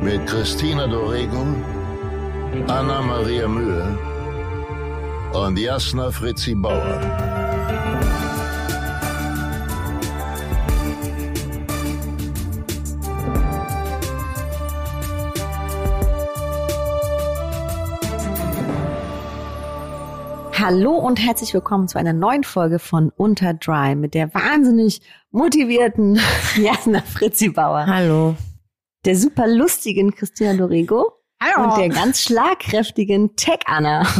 mit Christina Dorego, Anna Maria Mühe und Jasna Fritzi Bauer. Hallo und herzlich willkommen zu einer neuen Folge von Unter Dry mit der wahnsinnig motivierten Jasna Fritzi Bauer. Hallo. Der super lustigen Christina Dorego. Hallo. Und der ganz schlagkräftigen Tech Anna.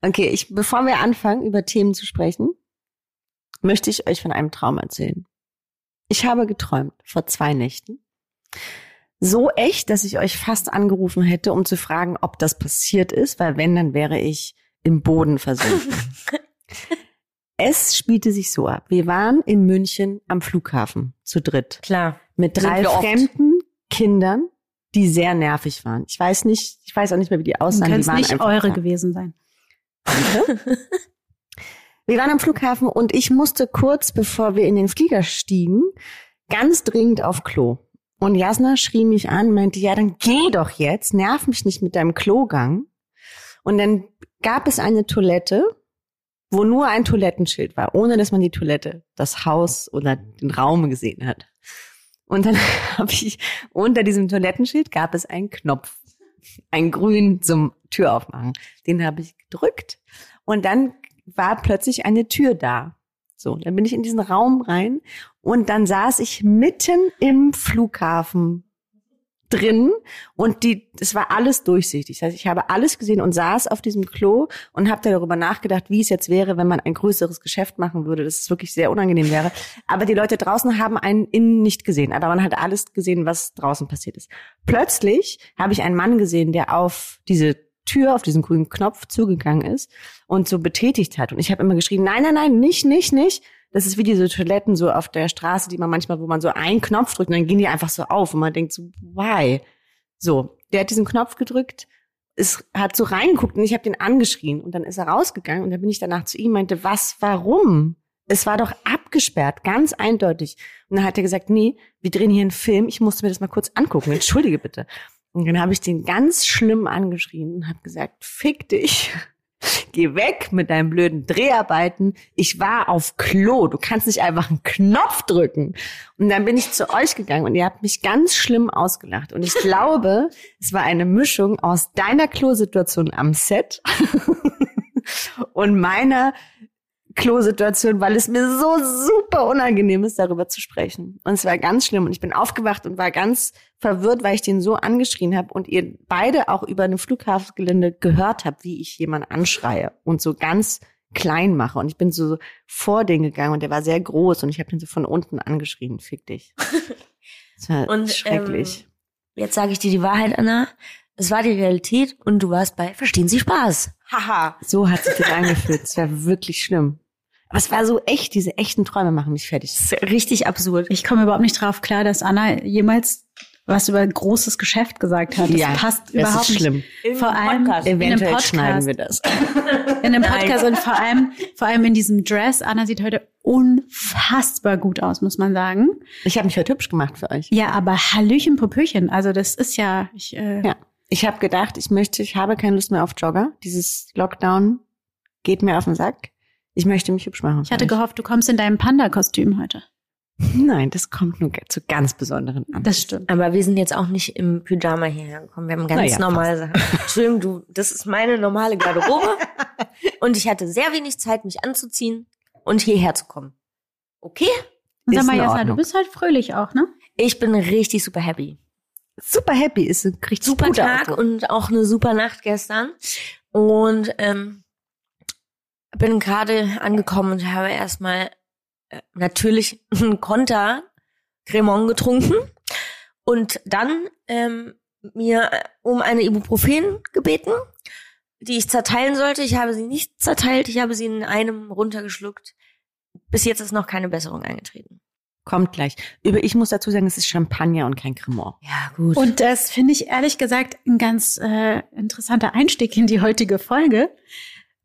okay, ich, bevor wir anfangen, über Themen zu sprechen, möchte ich euch von einem Traum erzählen. Ich habe geträumt vor zwei Nächten. So echt, dass ich euch fast angerufen hätte, um zu fragen, ob das passiert ist, weil wenn, dann wäre ich im Boden versunken. es spielte sich so ab. Wir waren in München am Flughafen zu dritt. Klar. Mit drei fremden Kindern, die sehr nervig waren. Ich weiß nicht, ich weiß auch nicht mehr, wie die aussahen. Können es nicht eure da. gewesen sein. Wir waren am Flughafen und ich musste kurz, bevor wir in den Flieger stiegen, ganz dringend auf Klo. Und Jasna schrie mich an, meinte, ja, dann geh doch jetzt, nerv mich nicht mit deinem Klogang. Und dann gab es eine Toilette, wo nur ein Toilettenschild war, ohne dass man die Toilette, das Haus oder den Raum gesehen hat. Und dann habe ich, unter diesem Toilettenschild gab es einen Knopf, einen grünen zum Tür aufmachen. Den habe ich gedrückt und dann war plötzlich eine Tür da. So, dann bin ich in diesen Raum rein und dann saß ich mitten im Flughafen drin und die, es war alles durchsichtig. Das heißt, ich habe alles gesehen und saß auf diesem Klo und habe darüber nachgedacht, wie es jetzt wäre, wenn man ein größeres Geschäft machen würde, dass es wirklich sehr unangenehm wäre. Aber die Leute draußen haben einen innen nicht gesehen, aber man hat alles gesehen, was draußen passiert ist. Plötzlich habe ich einen Mann gesehen, der auf diese Tür, auf diesen grünen Knopf zugegangen ist und so betätigt hat. Und ich habe immer geschrien, nein, nein, nein, nicht, nicht, nicht. Das ist wie diese Toiletten so auf der Straße, die man manchmal, wo man so einen Knopf drückt und dann gehen die einfach so auf und man denkt so, why? So, der hat diesen Knopf gedrückt, ist, hat so reingeguckt und ich habe den angeschrien und dann ist er rausgegangen und dann bin ich danach zu ihm meinte, was, warum? Es war doch abgesperrt, ganz eindeutig. Und dann hat er gesagt, nee, wir drehen hier einen Film, ich musste mir das mal kurz angucken, entschuldige bitte. Und dann habe ich den ganz schlimm angeschrien und habe gesagt, fick dich. Geh weg mit deinen blöden Dreharbeiten. Ich war auf Klo. Du kannst nicht einfach einen Knopf drücken. Und dann bin ich zu euch gegangen und ihr habt mich ganz schlimm ausgelacht. Und ich glaube, es war eine Mischung aus deiner Klosituation am Set und meiner Klosituation, weil es mir so super unangenehm ist, darüber zu sprechen. Und es war ganz schlimm. Und ich bin aufgewacht und war ganz verwirrt, weil ich den so angeschrien habe und ihr beide auch über ein Flughafengelände gehört habt, wie ich jemanden anschreie und so ganz klein mache. Und ich bin so vor den gegangen und der war sehr groß und ich habe den so von unten angeschrien, fick dich. Das war Und, schrecklich. Ähm, jetzt sage ich dir die Wahrheit, Anna. Es war die Realität und du warst bei Verstehen Sie Spaß. Haha. so hat sich das angefühlt. Es war wirklich schlimm. Aber es war so echt, diese echten Träume machen mich fertig. Das ist richtig absurd. Ich komme überhaupt nicht drauf klar, dass Anna jemals was über großes Geschäft gesagt hat. Das passt das überhaupt ist schlimm. nicht. Vor allem in einem Eventuell Podcast. schneiden wir das. In einem Podcast und vor allem, vor allem in diesem Dress. Anna sieht heute unfassbar gut aus, muss man sagen. Ich habe mich heute hübsch gemacht für euch. Ja, aber Hallöchen, Popöchen. Also das ist ja, ich, äh, Ja. Ich habe gedacht, ich möchte, ich habe keine Lust mehr auf Jogger. Dieses Lockdown geht mir auf den Sack. Ich möchte mich hübsch machen. ich hatte euch. gehofft, du kommst in deinem Panda-Kostüm heute. Nein, das kommt nur zu ganz besonderen an. Das stimmt. Aber wir sind jetzt auch nicht im Pyjama hierher gekommen. Wir haben ganz Naja, normale Sachen. Entschuldigung, du, das ist meine normale Garderobe. und ich hatte sehr wenig Zeit, mich anzuziehen und hierher zu kommen. Okay? Und sag mal, Jasna, du bist halt fröhlich auch, ne? Ich bin richtig super happy. Super happy ist richtig Super Tag Ausdruck. und auch eine super Nacht gestern. Und ähm, bin gerade angekommen und habe erstmal äh, natürlich einen Konter Cremon getrunken und dann ähm, mir äh, um eine Ibuprofen gebeten, die ich zerteilen sollte. Ich habe sie nicht zerteilt, ich habe sie in einem runtergeschluckt. Bis jetzt ist noch keine Besserung eingetreten. Kommt gleich. Über, ich muss dazu sagen, es ist Champagner und kein Cremant. Ja, gut. Und das finde ich ehrlich gesagt ein ganz äh, interessanter Einstieg in die heutige Folge.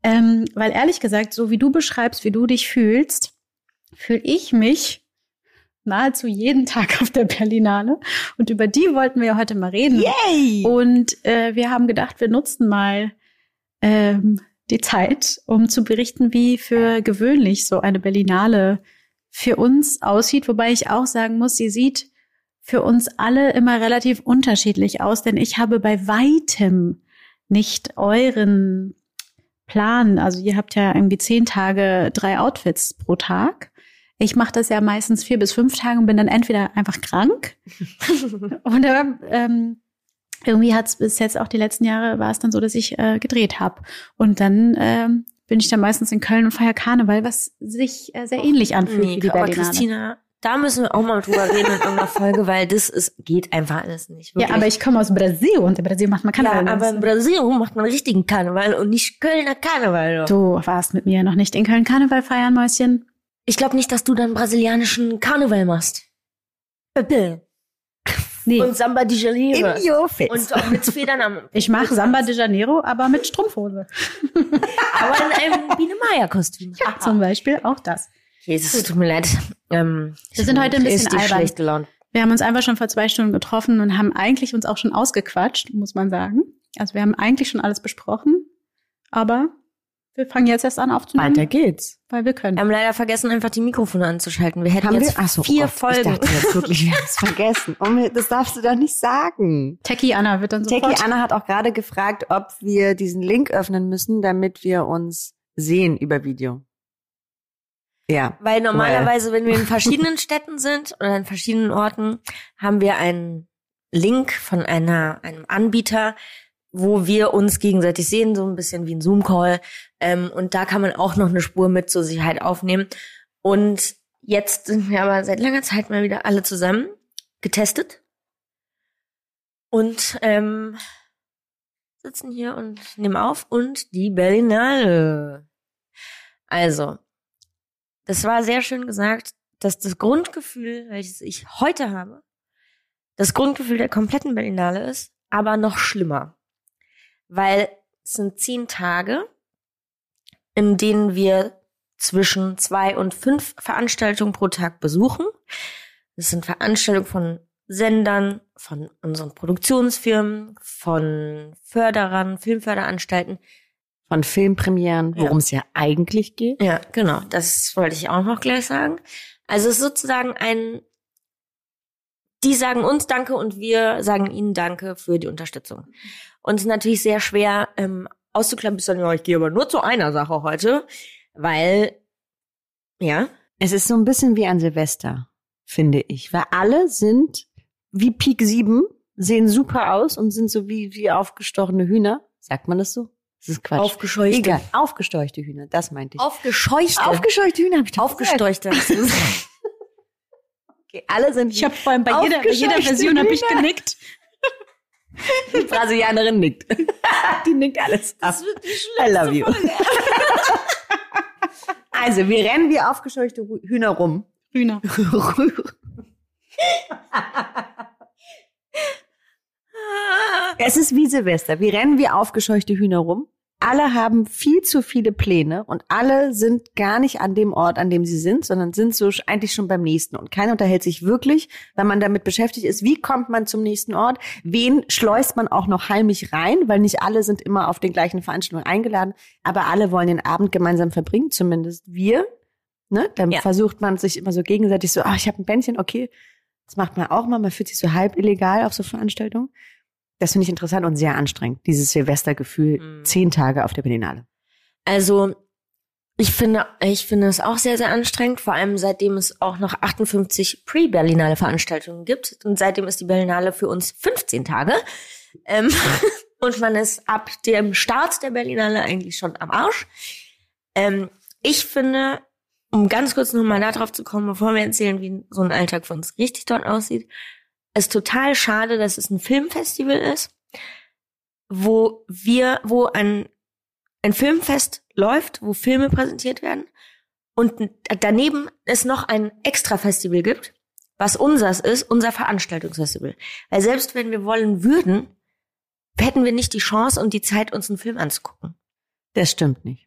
Ähm, weil ehrlich gesagt, so wie du beschreibst, wie du dich fühlst, fühle ich mich nahezu jeden Tag auf der Berlinale. Und über die wollten wir heute mal reden. Yay! Und äh, wir haben gedacht, wir nutzen mal ähm, die Zeit, um zu berichten, wie für gewöhnlich so eine Berlinale für uns aussieht. Wobei ich auch sagen muss, sie sieht für uns alle immer relativ unterschiedlich aus, denn ich habe bei weitem nicht euren Plan. Also ihr habt ja irgendwie zehn Tage, drei Outfits pro Tag. Ich mache das ja meistens vier bis fünf Tage und bin dann entweder einfach krank oder ähm, irgendwie hat es bis jetzt auch die letzten Jahre war es dann so, dass ich äh, gedreht habe. Und dann ähm, bin ich dann meistens in Köln und feier Karneval, was sich äh, sehr ähnlich anfühlt nee, wie die aber Berlinale. Christina, da müssen wir auch mal drüber reden in irgendeiner Folge, weil das ist, geht einfach alles nicht. Wirklich. Ja, aber ich komme aus Brasil und in Brasil macht man Karneval. ja, aber in Brasilien macht man richtigen Karneval und nicht Kölner Karneval. Du warst mit mir noch nicht in Köln Karneval feiern, Mäuschen. Ich glaube nicht, dass du dann brasilianischen Karneval machst. Bitte. Nee, Und Samba de Janeiro. In your face. Und auch mit Federn am. ich mache Samba de Janeiro, aber mit Strumpfhose. Aber in einem Biene Maya Kostüm. Ja, zum Beispiel auch das. Jesus, tut mir leid. Ähm, Wir sind heute ein bisschen albern. schlecht gelaunt. Wir haben uns einfach schon vor zwei Stunden getroffen und haben eigentlich uns auch schon ausgequatscht, muss man sagen. Also wir haben eigentlich schon alles besprochen, aber wir fangen jetzt erst an aufzunehmen, Weiter geht's. weil wir können. Wir haben leider vergessen, einfach die Mikrofone anzuschalten. Wir hätten Haben jetzt wir? So, vier oh Gott, Folgen. Ich dachte jetzt wirklich, wir haben es vergessen. Oh, das darfst du doch nicht sagen. Techie Anna wird dann sofort. Techie Anna hat auch gerade gefragt, ob wir diesen Link öffnen müssen, damit wir uns sehen über Video. Ja. Weil normalerweise, wenn wir in verschiedenen Städten sind oder in verschiedenen Orten, haben wir einen Link von einer, einem Anbieter, wo wir uns gegenseitig sehen, so ein bisschen wie ein Zoom-Call. Ähm, und da kann man auch noch eine Spur mit zur Sicherheit aufnehmen. Und jetzt sind wir aber seit langer Zeit mal wieder alle zusammen getestet. Und ähm, sitzen hier und nehmen auf und die Berlinale. Also, das war sehr schön gesagt, dass das Grundgefühl, welches ich heute habe, das Grundgefühl der kompletten Berlinale ist, aber noch schlimmer. Weil es sind zehn Tage, in denen wir zwischen zwei und fünf Veranstaltungen pro Tag besuchen. Das sind Veranstaltungen von Sendern, von unseren Produktionsfirmen, von Förderern, Filmförderanstalten, Von Filmpremieren, Ja. worum es ja eigentlich geht. Ja, genau. Das wollte ich auch noch gleich sagen. Also es ist sozusagen ein, die sagen uns Danke und wir sagen ihnen Danke für die Unterstützung. Und es ist natürlich sehr schwer ähm, dann, ja, ich gehe aber nur zu einer Sache heute, weil, ja, Es ist so ein bisschen wie an Silvester, finde ich. Weil alle sind wie Peak 7, sehen super aus und sind so wie, wie aufgestochene Hühner. Sagt man das so? Das ist Quatsch. aufgescheuchte. Egal, aufgesteuchte Hühner, das meinte ich. Aufgescheuchte. Aufgescheuchte Hühner habe ich doch Aufgesteuchte. gesagt. Okay, alle sind Ich habe vor allem bei jeder, bei jeder Aufgescheuchte Version habe ich genickt. Die Brasilianerin nickt. die nickt alles ab. I love you. also, wir rennen wie aufgescheuchte Hühner rum. Hühner. es ist wie Silvester. Wir rennen wie aufgescheuchte Hühner rum. Alle haben viel zu viele Pläne und alle sind gar nicht an dem Ort, an dem sie sind, sondern sind so eigentlich schon beim nächsten. Und keiner unterhält sich wirklich, weil man damit beschäftigt ist, wie kommt man zum nächsten Ort, wen schleust man auch noch heimlich rein, weil nicht alle sind immer auf den gleichen Veranstaltungen eingeladen, aber alle wollen den Abend gemeinsam verbringen, zumindest wir. Ne? Dann Ja. versucht man sich immer so gegenseitig so, ah, ich habe ein Bändchen, okay. Das macht man auch mal, man fühlt sich so halb illegal auf so Veranstaltungen. Das finde ich interessant und sehr anstrengend, dieses Silvestergefühl, Mhm. zehn Tage auf der Berlinale. Also, ich finde, ich finde es auch sehr, sehr anstrengend, vor allem seitdem es auch noch 58 Pre-Berlinale Veranstaltungen gibt. Und seitdem ist die Berlinale für uns 15 Tage. Ähm, und man ist ab dem Start der Berlinale eigentlich schon am Arsch. Ähm, ich finde, um ganz kurz nochmal darauf zu kommen, bevor wir erzählen, wie so ein Alltag für uns richtig dort aussieht, es total schade, dass es ein Filmfestival ist, wo wir, wo ein, ein Filmfest läuft, wo Filme präsentiert werden und daneben es noch ein Extra-Festival gibt, was unseres ist, unser Veranstaltungsfestival. Weil selbst wenn wir wollen würden, hätten wir nicht die Chance und die Zeit, uns einen Film anzugucken. Das stimmt nicht.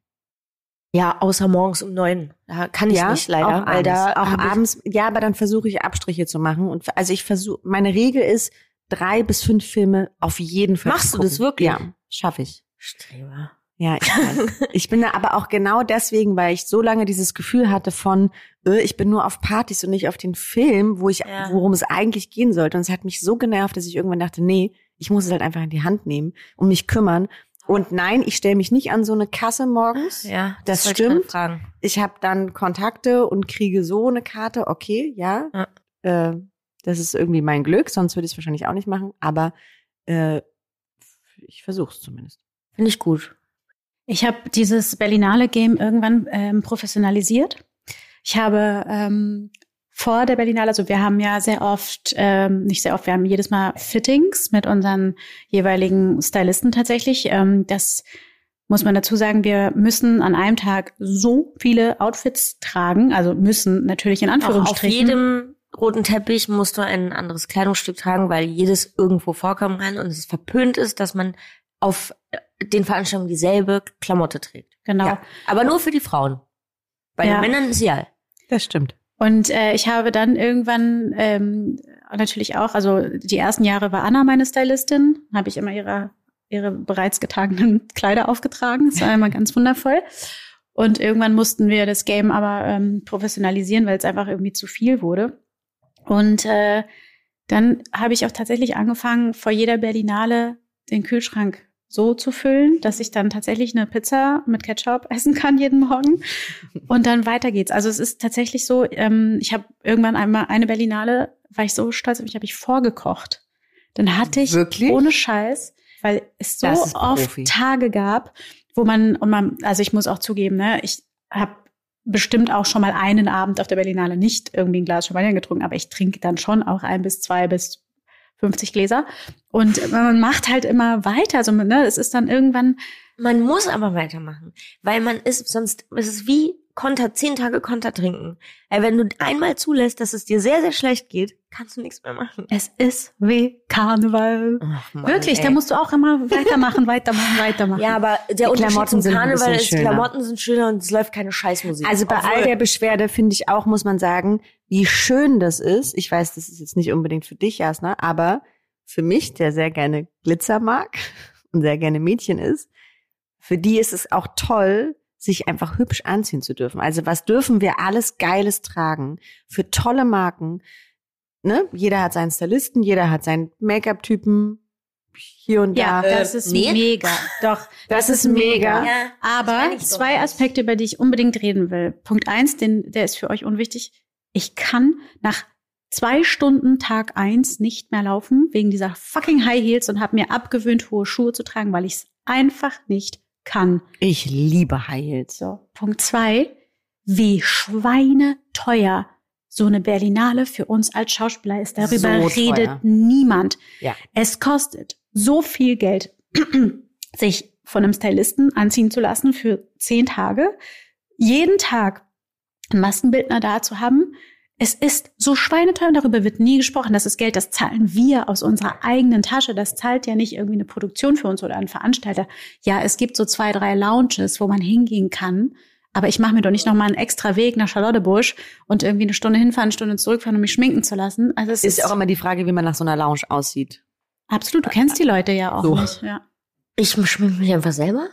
Ja, außer morgens um neun. Da kann ich ja, nicht leider, auch weil abends, da auch abends. Ja, aber dann versuche ich Abstriche zu machen und also ich versuche. Meine Regel ist drei bis fünf Filme auf jeden Fall. Machst du das wirklich? Ja, schaffe ich. Streber. Ja, ich weiß. ich bin da aber auch genau deswegen, weil ich so lange dieses Gefühl hatte von, äh, ich bin nur auf Partys und nicht auf den Film, wo ich, Ja. worum es eigentlich gehen sollte. Und es hat mich so genervt, dass ich irgendwann dachte, nee, ich muss es halt einfach in die Hand nehmen und mich kümmern. Und nein, ich stelle mich nicht an so eine Kasse morgens. Ja, Das ich gerade stimmt. Fragen. Ich habe dann Kontakte und kriege so eine Karte. Okay, ja, Ja. Äh, das ist irgendwie mein Glück. Sonst würde ich es wahrscheinlich auch nicht machen. Aber äh, ich versuche es zumindest. Finde ich gut. Ich habe dieses Berlinale Game irgendwann ähm, professionalisiert. Ich habe ähm, vor der Berlinale, also wir haben ja sehr oft, ähm, nicht sehr oft, wir haben jedes Mal Fittings mit unseren jeweiligen Stylisten tatsächlich. Ähm, das muss man dazu sagen, wir müssen an einem Tag so viele Outfits tragen, also müssen natürlich in Auch auf Anführungsstrichen. jedem roten Teppich musst du ein anderes Kleidungsstück tragen, weil jedes irgendwo vorkommen kann und es verpönt ist, dass man auf äh, den Veranstaltungen dieselbe Klamotte trägt. genau. Ja. Aber nur für die Frauen. Bei Ja. den Männern ist ja. Das stimmt. Und äh, ich habe dann irgendwann ähm, natürlich auch, also die ersten Jahre war Anna meine Stylistin, habe ich immer ihre, ihre bereits getragenen Kleider aufgetragen. Das war immer ganz wundervoll. Und irgendwann mussten wir das Game aber ähm, professionalisieren, weil es einfach irgendwie zu viel wurde. Und äh, dann habe ich auch tatsächlich angefangen, vor jeder Berlinale den Kühlschrank so zu füllen, dass ich dann tatsächlich eine Pizza mit Ketchup essen kann jeden Morgen. Und dann weiter geht's. Also es ist tatsächlich so, ähm, ich habe irgendwann einmal eine Berlinale, war ich so stolz auf mich, habe ich vorgekocht. Dann hatte ich Wirklich? ohne Scheiß, weil es so oft. Tage gab, wo man, und man, also ich muss auch zugeben, ne, ich habe bestimmt auch schon mal einen Abend auf der Berlinale nicht irgendwie ein Glas Champagner getrunken, aber ich trinke dann schon auch ein bis zwei bis 50 Gläser. Und man macht halt immer weiter. Also, ne, es ist dann irgendwann, Man muss aber weitermachen, weil man ist, sonst ist es wie Konter, zehn Tage Konter trinken. Weil wenn du einmal zulässt, dass es dir sehr, sehr schlecht geht, kannst du nichts mehr machen. es ist wie Karneval. Mann, Wirklich, ey. da musst du auch immer weitermachen, weitermachen, weitermachen. Ja, aber der Unterschied Klamotten zum Karneval ist, schöner. Klamotten sind schöner und es läuft keine Scheißmusik. Also bei all Obwohl- der Beschwerde finde ich auch, muss man sagen, wie schön das ist. Ich weiß, das ist jetzt nicht unbedingt für dich, Jasna, aber für mich, der sehr gerne Glitzer mag und sehr gerne Mädchen ist, für die ist es auch toll, sich einfach hübsch anziehen zu dürfen. Also was dürfen wir alles Geiles tragen für tolle Marken? Ne? Jeder hat seinen Stylisten, jeder hat seinen Make-up-Typen hier und Ja, da. das ist nee. mega. Doch, Das ist mega. Ja, das Aber doch zwei nicht. Aspekte, über die ich unbedingt reden will. Punkt eins, den, der ist für euch unwichtig. Ich kann nach zwei Stunden Tag eins nicht mehr laufen wegen dieser fucking High Heels und habe mir abgewöhnt, hohe Schuhe zu tragen, weil ich es einfach nicht kann. Ich liebe High Heels. So, Punkt zwei, wie schweineteuer so eine Berlinale für uns als Schauspieler ist. Darüber So redet teuer. niemand. Ja. Es kostet so viel Geld, sich von einem Stylisten anziehen zu lassen für zehn Tage, jeden Tag einen Maskenbildner da zu haben. Es ist so schweineteuer und darüber wird nie gesprochen. Das ist Geld, das zahlen wir aus unserer eigenen Tasche. Das zahlt ja nicht irgendwie eine Produktion für uns oder ein Veranstalter. Ja, es gibt so zwei, drei Lounges, wo man hingehen kann. Aber ich mache mir doch nicht nochmal einen extra Weg nach Charlottebusch und irgendwie eine Stunde hinfahren, eine Stunde zurückfahren, um mich schminken zu lassen. Also es Ist auch immer die Frage, wie man nach so einer Lounge aussieht. absolut. Du kennst die Leute ja auch So. nicht. Ja. Ich schminke mich einfach selber?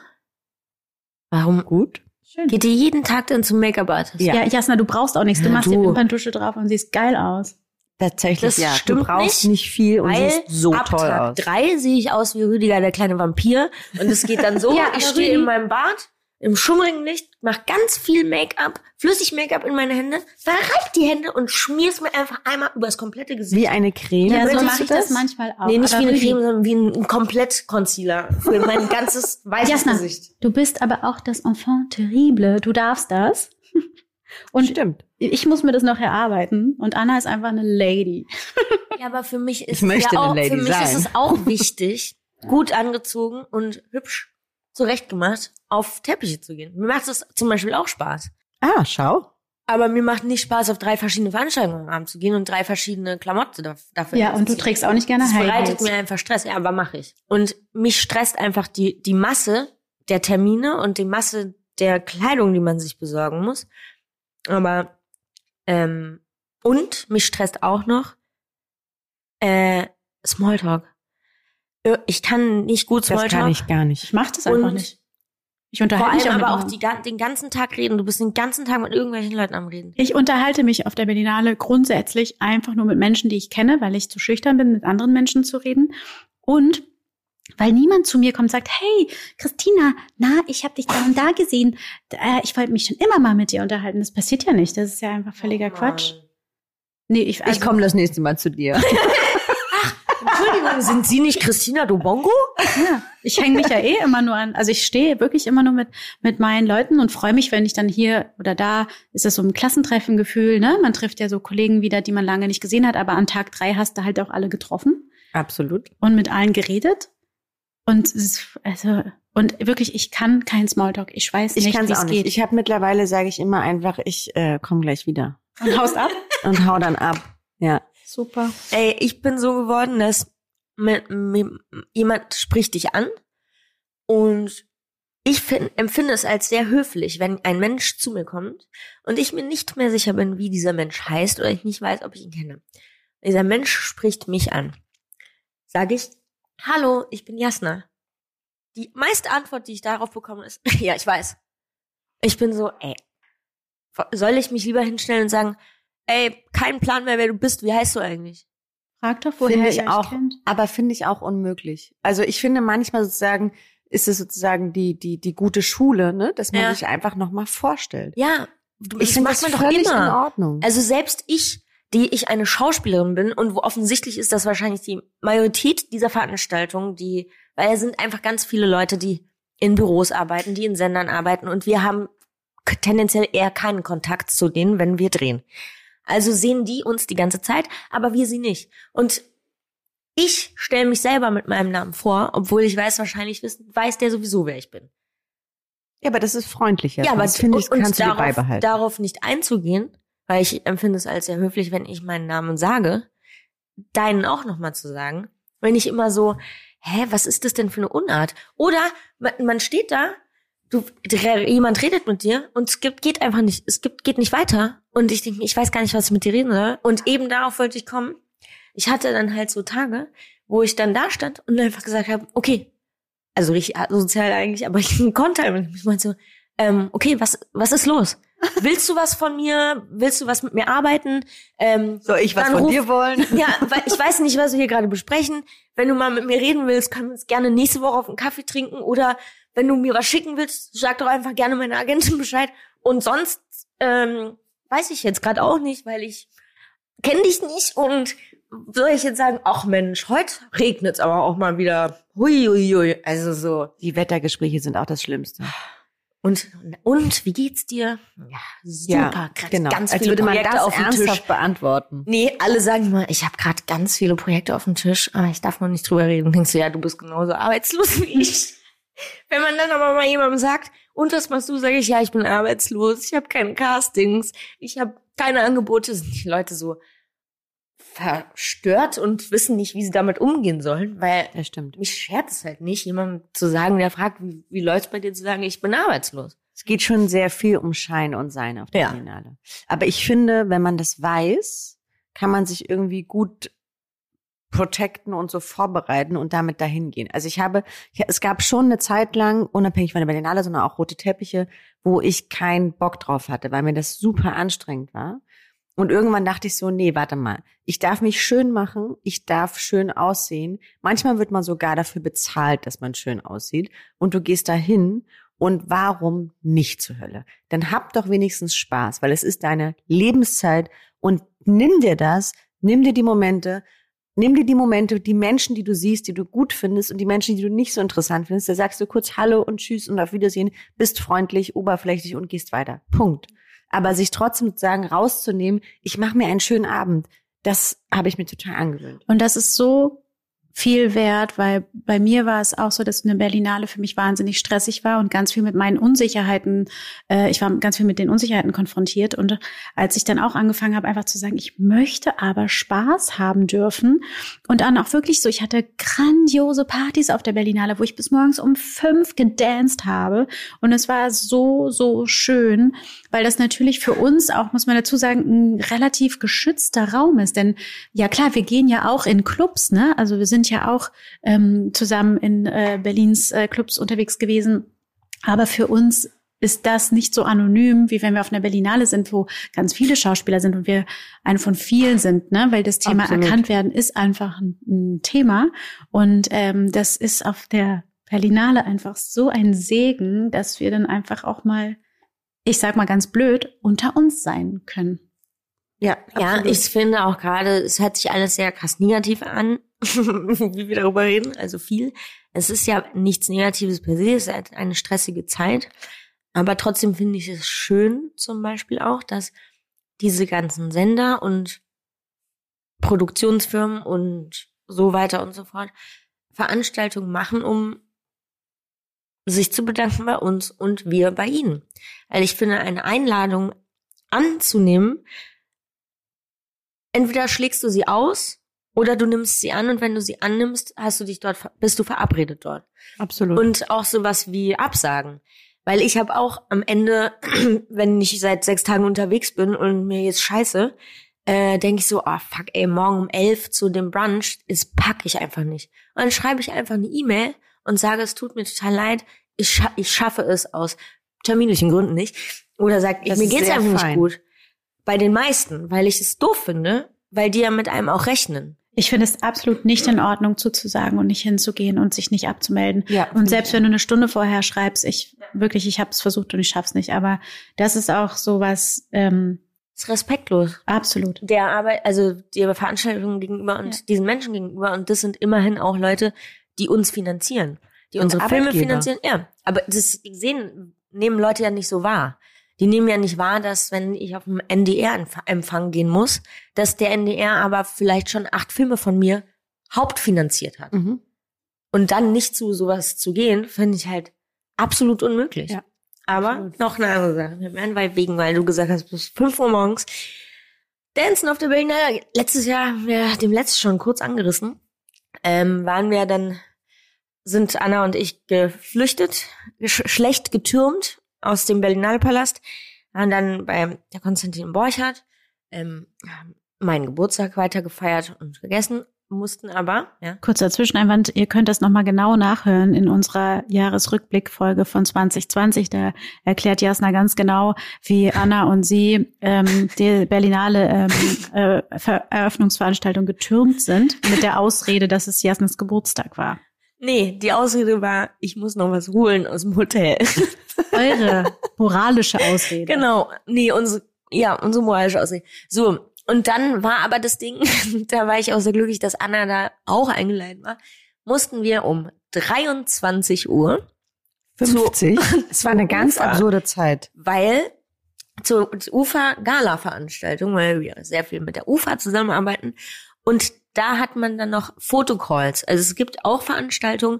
Warum? Gut. Schön. Geht ihr jeden Tag dann zum Make-up-Artist? Ja. Ja, Jasna, du brauchst auch nichts. Du machst die du. Wimperntusche drauf und siehst geil aus. Tatsächlich, Das ja. stimmt du brauchst nicht, nicht, viel und siehst so ab toll Tag aus. drei sehe ich aus wie Rüdiger, der kleine Vampir. Und es geht dann so, Ja, ich stehe in meinem Bad, im schummrigen Licht, mach ganz viel Make-up, flüssig Make-up in meine Hände, verreib die Hände und schmier's mir einfach einmal übers komplette Gesicht. Wie eine Creme. Ja, so mache ich das das? manchmal auch. nee, nicht Aber wie eine Creme, sondern wie ein, ein Komplett-Concealer für mein ganzes weißes Jasna, Gesicht. du bist aber auch das Enfant terrible. Du darfst das. Und Stimmt. ich muss mir das noch erarbeiten. Und Anna ist einfach eine Lady. Ja, aber für mich ist Ich möchte ja eine auch, Lady für mich sein. ist es auch wichtig, gut angezogen und hübsch zurechtgemacht auf Teppiche zu gehen. Mir macht es zum Beispiel auch Spaß. Ah, schau. Aber mir macht nicht Spaß, auf drei verschiedene Veranstaltungen am Abend zu gehen und drei verschiedene Klamotten da- dafür Ja, und du trägst auch nicht gerne Das High bereitet mir einfach Stress. Ja, aber mache ich. Und mich stresst einfach die, die Masse der Termine und die Masse der Kleidung, die man sich besorgen muss. Aber, ähm, und mich stresst auch noch, äh, Smalltalk. Äh, Ich kann nicht gut Das Smalltalk. kann ich gar nicht. Ich mach das einfach Und nicht. Ich unterhalte mich allem auch aber auch die, den ganzen Tag reden. Du bist den ganzen Tag mit irgendwelchen Leuten am Reden. Ich unterhalte mich auf der Berlinale grundsätzlich einfach nur mit Menschen, die ich kenne, weil ich zu schüchtern bin, mit anderen Menschen zu reden. Und weil niemand zu mir kommt und sagt, hey, Christina, na, ich habe dich da und da gesehen. Äh, ich wollte mich schon immer mal mit dir unterhalten. Das passiert ja nicht. Das ist ja einfach völliger Oh Quatsch. Nee, ich, also, ich komme das nächste Mal zu dir. Sind Sie nicht Christina Dobongo? Ja, ich hänge mich ja eh immer nur an. Also ich stehe wirklich immer nur mit mit meinen Leuten und freue mich, wenn ich dann hier oder da ist das so ein Klassentreffen-Gefühl. Ne, man trifft ja so Kollegen wieder, die man lange nicht gesehen hat, aber an Tag drei hast du halt auch alle getroffen Absolut. und mit allen geredet. Und es ist, also und wirklich, ich kann kein Smalltalk. Ich weiß Ich nicht, kann wie es geht. Ich habe mittlerweile, sage ich immer einfach, ich äh, komme gleich wieder. und haust ab. Und hau dann ab. Ja. Super. Ey, ich bin so geworden, dass jemand spricht dich an und ich find, empfinde es als sehr höflich, wenn ein Mensch zu mir kommt und ich mir nicht mehr sicher bin, wie dieser Mensch heißt oder ich nicht weiß, ob ich ihn kenne. Dieser Mensch spricht mich an. Sage ich, hallo, ich bin Jasna. Die meiste Antwort, die ich darauf bekomme, ist, ja, ich weiß. Ich bin so, ey, soll ich mich lieber hinstellen und sagen, ey, kein Plan mehr, wer du bist, wie heißt du eigentlich? Frag doch, woher Finde ich auch. kennt. Aber finde ich auch unmöglich. Also ich finde manchmal sozusagen ist es sozusagen die die die gute Schule, ne, dass man Ja. sich einfach noch mal vorstellt. Ja, du, Ich das finde macht das man doch völlig in immer. Ordnung. Also selbst ich, die ich eine Schauspielerin bin und wo offensichtlich ist das wahrscheinlich die Majorität dieser Veranstaltungen, die, weil es sind einfach ganz viele Leute, die in Büros arbeiten, die in Sendern arbeiten und wir haben tendenziell eher keinen Kontakt zu denen, wenn wir drehen. Also sehen die uns die ganze Zeit, aber wir sie nicht. Und ich stelle mich selber mit meinem Namen vor, obwohl ich weiß, wahrscheinlich wissen, weiß der sowieso, wer ich bin. ja, aber das ist freundlicher. Ja, aber das finde ich, kannst du darauf, beibehalten. darauf nicht einzugehen, weil ich empfinde es als sehr höflich, wenn ich meinen Namen sage, deinen auch nochmal zu sagen. Wenn ich immer so, hä, was ist das denn für eine Unart? Oder man, man steht da, du, jemand redet mit dir und es gibt, geht einfach nicht, es gibt, geht nicht weiter. Und ich denke, ich weiß gar nicht, was ich mit dir reden soll. Und eben darauf wollte ich kommen. Ich hatte dann halt so Tage, wo ich dann da stand und einfach gesagt habe, okay, also richtig sozial eigentlich, aber ich konnte halt nicht. Ich meinte so, ähm, okay, was, was ist los? Willst du was von mir? Willst du was mit mir arbeiten? Ähm, Soll ich was von ruf- dir wollen? ja, weil ich weiß nicht, was wir hier gerade besprechen. Wenn du mal mit mir reden willst, können wir uns gerne nächste Woche auf einen Kaffee trinken. Oder wenn du mir was schicken willst, sag doch einfach gerne meiner Agentin Bescheid. Und sonst ähm, weiß ich jetzt gerade auch nicht, weil ich kenne dich nicht und soll ich jetzt sagen, ach Mensch, heute regnet's aber auch mal wieder. Hui, hui, hui. Also so. Die Wettergespräche sind auch das Schlimmste. Und, und wie geht's dir? Ja, super. grad genau. Ganz Als viele würde man Projekte das auf dem Tisch. beantworten. Nee, alle sagen immer, ich habe gerade ganz viele Projekte auf dem Tisch, aber ich darf noch nicht drüber reden. Denkst du, ja, du bist genauso arbeitslos wie ich. Wenn man dann aber mal jemandem sagt, und was machst du, sage ich, ja, ich bin arbeitslos, ich habe keine Castings, ich habe keine Angebote, sind die Leute so verstört und wissen nicht, wie sie damit umgehen sollen, weil Das stimmt. mich schert es halt nicht, jemandem zu sagen, der fragt, wie, wie läuft's bei dir, zu sagen, ich bin arbeitslos. Es geht schon sehr viel um Schein und Sein auf der Ja. Aber ich finde, wenn man das weiß, kann man sich irgendwie gut protecten und so vorbereiten und damit dahin gehen. Also ich habe, ja, es gab schon eine Zeit lang, unabhängig von der Berlinale, sondern auch rote Teppiche, wo ich keinen Bock drauf hatte, weil mir das super anstrengend war. Und irgendwann dachte ich so, nee, warte mal, ich darf mich schön machen, ich darf schön aussehen. Manchmal wird man sogar dafür bezahlt, dass man schön aussieht. Und du gehst dahin und warum nicht zur Hölle? Dann hab doch wenigstens Spaß, weil es ist deine Lebenszeit und nimm dir das, nimm dir die Momente, nimm dir die Momente, die Menschen, die du siehst, die du gut findest und die Menschen, die du nicht so interessant findest, da sagst du kurz Hallo und Tschüss und auf Wiedersehen, bist freundlich, oberflächlich und gehst weiter. Punkt. aber sich trotzdem sozusagen rauszunehmen, ich mache mir einen schönen Abend, das habe ich mir total angewöhnt. Und das ist so viel wert, weil bei mir war es auch so, dass eine Berlinale für mich wahnsinnig stressig war und ganz viel mit meinen Unsicherheiten, äh, ich war ganz viel mit den Unsicherheiten konfrontiert. Und als ich dann auch angefangen habe, einfach zu sagen, ich möchte aber Spaß haben dürfen und dann auch wirklich so, ich hatte grandiose Partys auf der Berlinale, wo ich bis morgens um fünf gedanced habe. Und es war so, so schön, weil das natürlich für uns auch, muss man dazu sagen, ein relativ geschützter Raum ist, denn ja klar, wir gehen ja auch in Clubs, ne, also wir sind sind ja auch ähm, zusammen in äh, Berlins äh, Clubs unterwegs gewesen. Aber für uns ist das nicht so anonym, wie wenn wir auf einer Berlinale sind, wo ganz viele Schauspieler sind und wir eine von vielen sind, ne? Weil das Thema Absolut. erkannt werden ist einfach ein, ein Thema. Und ähm, das ist auf der Berlinale einfach so ein Segen, dass wir dann einfach auch mal, ich sag mal ganz blöd, unter uns sein können. Ja, Absolut. ja, ich finde auch gerade, es hört sich alles sehr krass negativ an, wie wir darüber reden, also viel. Es ist ja nichts Negatives per se, es ist eine stressige Zeit. Aber trotzdem finde ich es schön, zum Beispiel auch, dass diese ganzen Sender und Produktionsfirmen und so weiter und so fort Veranstaltungen machen, um sich zu bedanken bei uns und wir bei ihnen. Weil ich finde, eine Einladung anzunehmen, entweder schlägst du sie aus oder du nimmst sie an und wenn du sie annimmst, hast du dich dort, bist du verabredet dort. Absolut. Und auch sowas wie Absagen. Weil ich habe auch am Ende, wenn ich seit sechs Tagen unterwegs bin und mir jetzt scheiße, äh, denke ich so, oh fuck, ey, morgen um elf zu dem Brunch, ist pack ich einfach nicht. Und dann schreibe ich einfach eine E-Mail und sage, es tut mir total leid, ich, scha ich schaffe es aus terminlichen Gründen nicht. Oder sag, mir geht's einfach fein. nicht gut. Bei den meisten, weil ich es doof finde, weil die ja mit einem auch rechnen. Ich finde es absolut nicht in Ordnung zuzusagen und nicht hinzugehen und sich nicht abzumelden. Ja, und selbst wenn du eine Stunde vorher schreibst, ich wirklich, ich habe es versucht und ich schaff's nicht. Aber das ist auch sowas. Ähm, ist respektlos. Absolut. Der Arbeit, also der Veranstaltung gegenüber und ja. diesen Menschen gegenüber und das sind immerhin auch Leute, die uns finanzieren, die unsere Filme finanzieren. Ja, aber das sehen nehmen Leute ja nicht so wahr. Die nehmen ja nicht wahr, dass wenn ich auf einen NDR-Empfang gehen muss, dass der NDR aber vielleicht schon acht Filme von mir hauptfinanziert hat. Mhm. Und dann nicht zu sowas zu gehen, finde ich halt absolut unmöglich. Ja, aber absolut. noch eine andere Sache. Wir werden weit wegen, weil du gesagt hast, bis fünf Uhr morgens. Dancen auf der Berliner, letztes Jahr, wir dem letzten schon kurz angerissen, ähm, waren wir dann, sind Anna und ich geflüchtet, sch schlecht getürmt aus dem Berlinale-Palast, waren dann bei der Konstantin Borchardt, ähm, meinen Geburtstag weiter gefeiert und gegessen, mussten aber, ja. Kurzer Zwischeneinwand, ihr könnt das nochmal genau nachhören in unserer Jahresrückblickfolge von 2020. Da erklärt Jasna ganz genau, wie Anna und sie ähm, die Berlinale ähm, äh, Eröffnungsveranstaltung getürmt sind, mit der Ausrede, dass es Jasnas Geburtstag war. Nee, die Ausrede war, ich muss noch was holen aus dem Hotel. Eure moralische Ausrede. Genau. Nee, unsere, ja, unsere moralische Ausrede. So. Und dann war aber das Ding, da war ich auch sehr glücklich, dass Anna da auch eingeladen war, mussten wir um 23 Uhr 50. Es war eine ganz Ufer, absurde Zeit. Weil zur UFA-Gala-Veranstaltung, weil wir sehr viel mit der UFA zusammenarbeiten. Und da hat man dann noch Fotocalls. Also es gibt auch Veranstaltungen,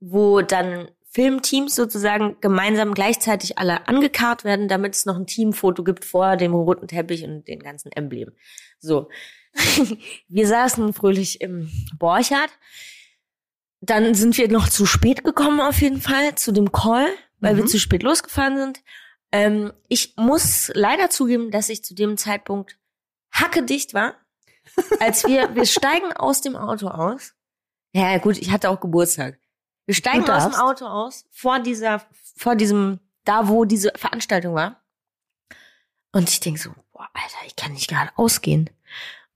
wo dann Filmteams sozusagen gemeinsam gleichzeitig alle angekarrt werden, damit es noch ein Teamfoto gibt vor dem roten Teppich und den ganzen Emblem. So. wir saßen fröhlich im Borchardt. Dann sind wir noch zu spät gekommen auf jeden Fall zu dem Call, weil mhm. wir zu spät losgefahren sind. Ähm, ich muss leider zugeben, dass ich zu dem Zeitpunkt hackedicht war, als wir, wir steigen aus dem Auto aus. Ja, gut, ich hatte auch Geburtstag. Wir steigen aus dem Auto aus, vor dieser, vor diesem, da wo diese Veranstaltung war. Und ich denke so, boah, Alter, ich kann nicht gerade ausgehen.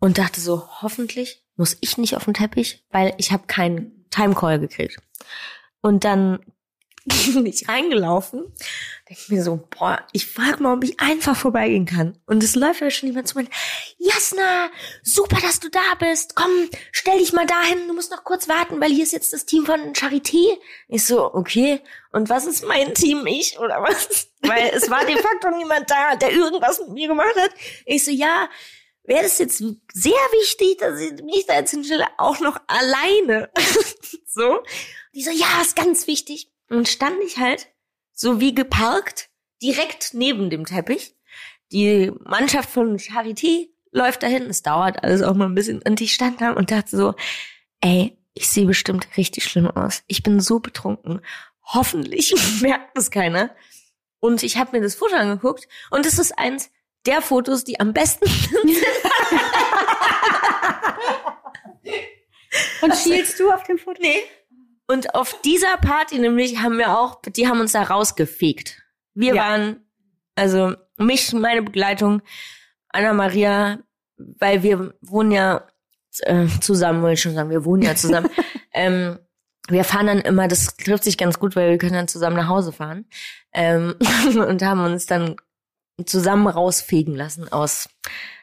Und dachte so, hoffentlich muss ich nicht auf den Teppich, weil ich habe keinen Timecall gekriegt. Und dann bin ich reingelaufen. Denke mir so, boah, ich frage mal, ob ich einfach vorbeigehen kann. Und es läuft ja schon jemand zu mir, Jasna, super, dass du da bist. Komm, stell dich mal dahin, du musst noch kurz warten, weil hier ist jetzt das Team von Charité. Ich so, okay. Und was ist mein Team? Ich oder was? Weil es war de facto niemand da, der irgendwas mit mir gemacht hat. Ich so, ja, wäre es jetzt sehr wichtig, dass ich mich da jetzt hinstelle, auch noch alleine. so. Die so, ja, ist ganz wichtig. Und stand ich halt so wie geparkt, direkt neben dem Teppich. Die Mannschaft von Charité läuft dahin. Es dauert alles auch mal ein bisschen. Und ich stand da und dachte so, ey, ich sehe bestimmt richtig schlimm aus. Ich bin so betrunken. Hoffentlich merkt es keiner. Und ich habe mir das Foto angeguckt und es ist eins der Fotos, die am besten sind. und schielst du auf dem Foto? Nee, und auf dieser Party nämlich haben wir auch, die haben uns da rausgefegt. Wir ja. waren, also mich, meine Begleitung, Anna Maria, weil wir wohnen ja äh, zusammen, wollte ich schon sagen, wir wohnen ja zusammen. ähm, wir fahren dann immer, das trifft sich ganz gut, weil wir können dann zusammen nach Hause fahren. Ähm, und haben uns dann zusammen rausfegen lassen aus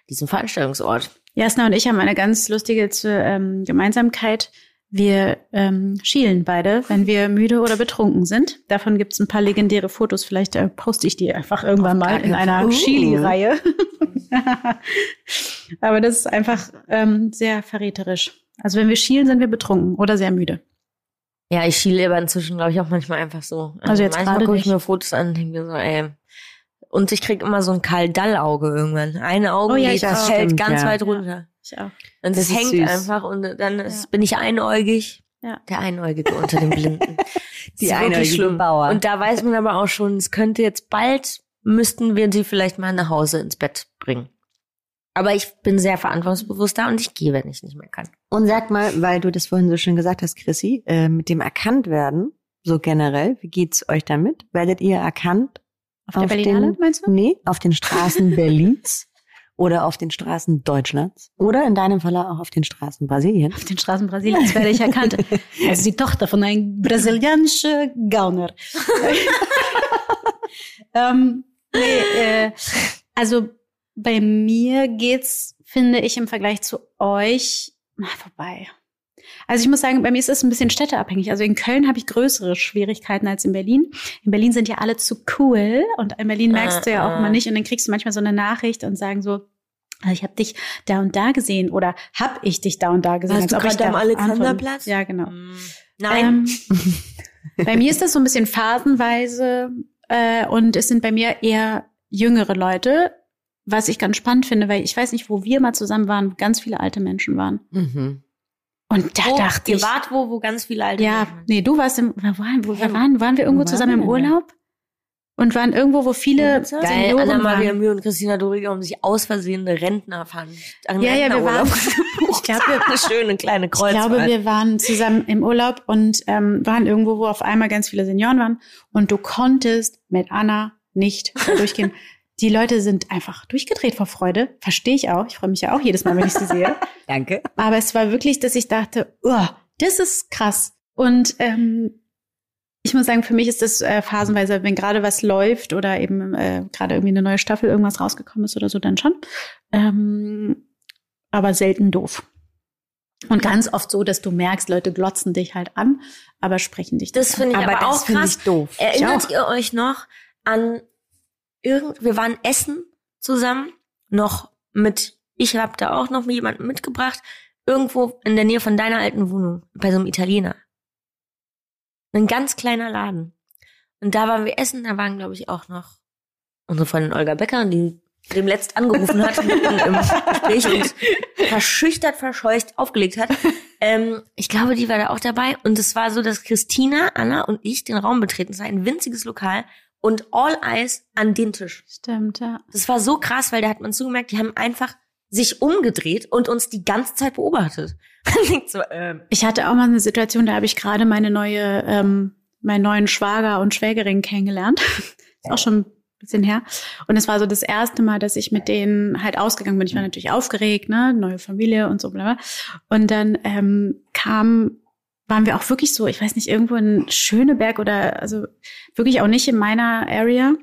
diesem Veranstaltungsort. Jasna und ich haben eine ganz lustige ähm, Gemeinsamkeit. Wir ähm, schielen beide, wenn wir müde oder betrunken sind. Davon gibt's ein paar legendäre Fotos. Vielleicht äh, poste ich die einfach irgendwann mal in einer uh. Chili-Reihe. Aber das ist einfach ähm, sehr verräterisch. Also wenn wir schielen, sind wir betrunken oder sehr müde. Ja, ich schiele aber inzwischen, glaube ich, auch manchmal einfach so. Also, also jetzt manchmal gucke ich mir Fotos an und denke mir so, ey. Und ich krieg immer so ein Karl-Dall-Auge irgendwann. Eine Auge, oh, ja, das fällt ganz ja. weit runter. Ich auch. Und es hängt süß. einfach und dann ist, ja. bin ich einäugig. Ja. Der Einäugige unter den Blinden. Die einäugige Bauer. Und da weiß man aber auch schon, es könnte jetzt bald, müssten wir sie vielleicht mal nach Hause ins Bett bringen. Aber ich bin sehr verantwortungsbewusst da und ich gehe, wenn ich nicht mehr kann. Und sag mal, weil du das vorhin so schön gesagt hast, Chrissy, äh, mit dem Erkanntwerden, so generell, wie geht's euch damit? Werdet ihr erkannt? Auf, auf der Berlinale, den, meinst du? Nee, auf den Straßen Berlins oder auf den Straßen Deutschlands oder in deinem Fall auch auf den Straßen Brasiliens. Auf den Straßen Brasiliens werde ich erkannt als die Tochter von einem brasilianischen Gauner. ähm, nee, äh, also bei mir geht's, finde ich, im Vergleich zu euch mal vorbei. Also ich muss sagen, bei mir ist es ein bisschen städteabhängig. Also in Köln habe ich größere Schwierigkeiten als in Berlin. In Berlin sind ja alle zu cool und in Berlin merkst du ja auch immer nicht und dann kriegst du manchmal so eine Nachricht und sagen so, also ich habe dich da und da gesehen oder hab ich dich da und da gesehen. Hast du gerade am Alexanderplatz? Ja, genau. Hm. Nein. Ähm, bei mir ist das so ein bisschen phasenweise äh, und es sind bei mir eher jüngere Leute, was ich ganz spannend finde, weil ich weiß nicht, wo wir mal zusammen waren, ganz viele alte Menschen waren. Mhm. Und da wo, dachte ich. Ihr wart wo, wo ganz viele alte ja, Menschen. nee, du warst im, wo waren, wo, wir waren, waren wir irgendwo zusammen im Urlaub? Und waren irgendwo, wo viele Geil, Anna-Maria Mühe und Christina Doriga haben sich aus Versehen eine Rentner fanden. Ja, ja, wir waren, ich glaube, wir eine schöne kleine Kreuz. Ich glaube, wir waren zusammen im Urlaub und ähm, waren irgendwo, wo auf einmal ganz viele Senioren waren. Und du konntest mit Anna nicht durchgehen. Die Leute sind einfach durchgedreht vor Freude. Verstehe ich auch. Ich freue mich ja auch jedes Mal, wenn ich sie sehe. Danke. Aber es war wirklich, dass ich dachte, oh, das ist krass. Und ähm, ich muss sagen, für mich ist das äh, phasenweise, wenn gerade was läuft oder eben äh, gerade irgendwie eine neue Staffel irgendwas rausgekommen ist oder so, dann schon. Ähm, aber selten doof. Und ganz oft so, dass du merkst, Leute glotzen dich halt an, aber sprechen dich Das finde ich aber, aber auch krass. Ich doof. Erinnert ich ihr euch noch an irgend, wir waren essen zusammen, noch mit, ich habe da auch noch jemanden mitgebracht, irgendwo in der Nähe von deiner alten Wohnung, bei so einem Italiener. Ein ganz kleiner Laden. Und da waren wir essen, da waren, glaube ich, auch noch unsere Freundin Olga Becker, die dem letzt angerufen hat im Gespräch und verschüchtert, verscheucht aufgelegt hat. Ähm, ich glaube, die war da auch dabei. Und es war so, dass Christina, Anna und ich den Raum betreten. Es war ein winziges Lokal und All Eyes an den Tisch. Stimmt, ja. Das war so krass, weil da hat man zugemerkt, die haben einfach sich umgedreht und uns die ganze Zeit beobachtet. so, ähm. Ich hatte auch mal eine Situation, da habe ich gerade meine neue, ähm, meinen neuen Schwager und Schwägerin kennengelernt. Ist auch schon ein bisschen her. Und es war so das erste Mal, dass ich mit denen halt ausgegangen bin. Ich war natürlich aufgeregt, ne, neue Familie und so. Bla. Und dann ähm, kam waren wir auch wirklich so, ich weiß nicht, irgendwo in Schöneberg oder also wirklich auch nicht in meiner Area.